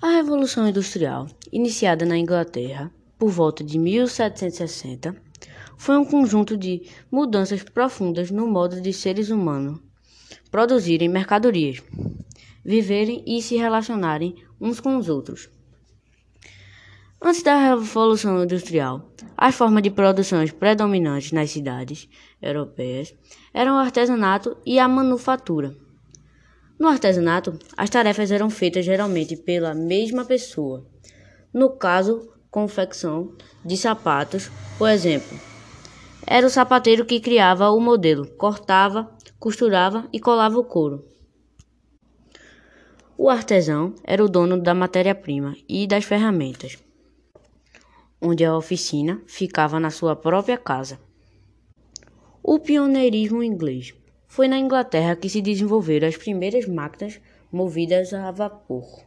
A Revolução Industrial, iniciada na Inglaterra por volta de 1760, foi um conjunto de mudanças profundas no modo de seres humanos produzirem mercadorias, viverem e se relacionarem uns com os outros. Antes da Revolução Industrial, as formas de produção predominantes nas cidades europeias eram o artesanato e a manufatura. No artesanato, as tarefas eram feitas geralmente pela mesma pessoa. No caso, confecção de sapatos, por exemplo, era o sapateiro que criava o modelo, cortava, costurava e colava o couro. O artesão era o dono da matéria-prima e das ferramentas, onde a oficina ficava na sua própria casa. O pioneirismo inglês foi na Inglaterra que se desenvolveram as primeiras máquinas movidas a vapor.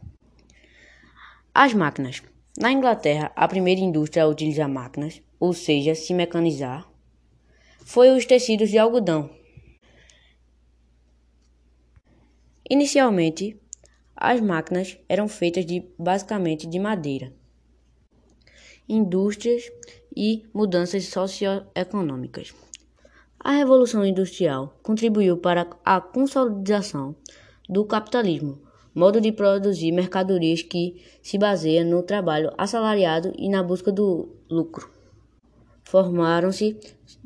As máquinas. Na Inglaterra, a primeira indústria a utilizar máquinas, ou seja, se mecanizar, foi os tecidos de algodão. Inicialmente, as máquinas eram feitas de basicamente de madeira. Indústrias e mudanças socioeconômicas. A Revolução Industrial contribuiu para a consolidação do capitalismo, modo de produzir mercadorias que se baseia no trabalho assalariado e na busca do lucro. Formaram-se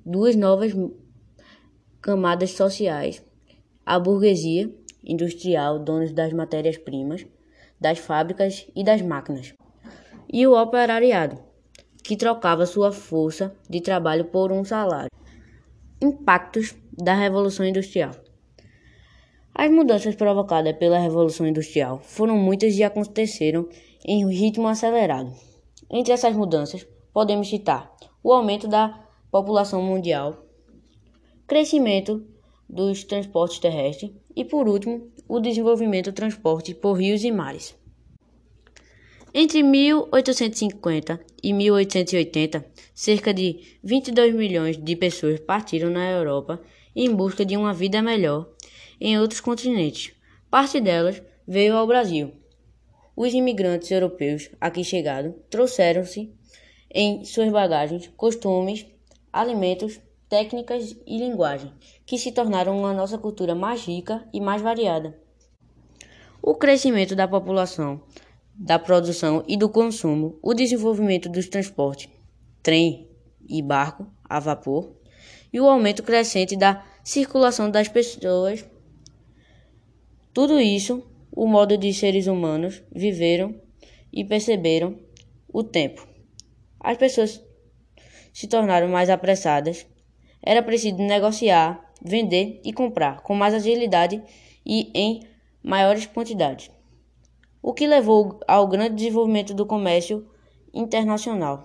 duas novas camadas sociais: a burguesia industrial, donos das matérias-primas, das fábricas e das máquinas, e o operariado, que trocava sua força de trabalho por um salário. Impactos da Revolução Industrial. As mudanças provocadas pela Revolução Industrial foram muitas e aconteceram em ritmo acelerado. Entre essas mudanças, podemos citar o aumento da população mundial, crescimento dos transportes terrestres e, por último, o desenvolvimento do transporte por rios e mares. Entre 1850 e 1880, cerca de 22 milhões de pessoas partiram na Europa em busca de uma vida melhor em outros continentes. Parte delas veio ao Brasil. Os imigrantes europeus aqui chegados trouxeram-se em suas bagagens costumes, alimentos, técnicas e linguagem, que se tornaram a nossa cultura mais rica e mais variada. O crescimento da população da produção e do consumo, o desenvolvimento dos transportes, trem e barco a vapor, e o aumento crescente da circulação das pessoas. Tudo isso, o modo de seres humanos viveram e perceberam o tempo. As pessoas se tornaram mais apressadas. Era preciso negociar, vender e comprar com mais agilidade e em maiores quantidades o que levou ao grande desenvolvimento do comércio internacional.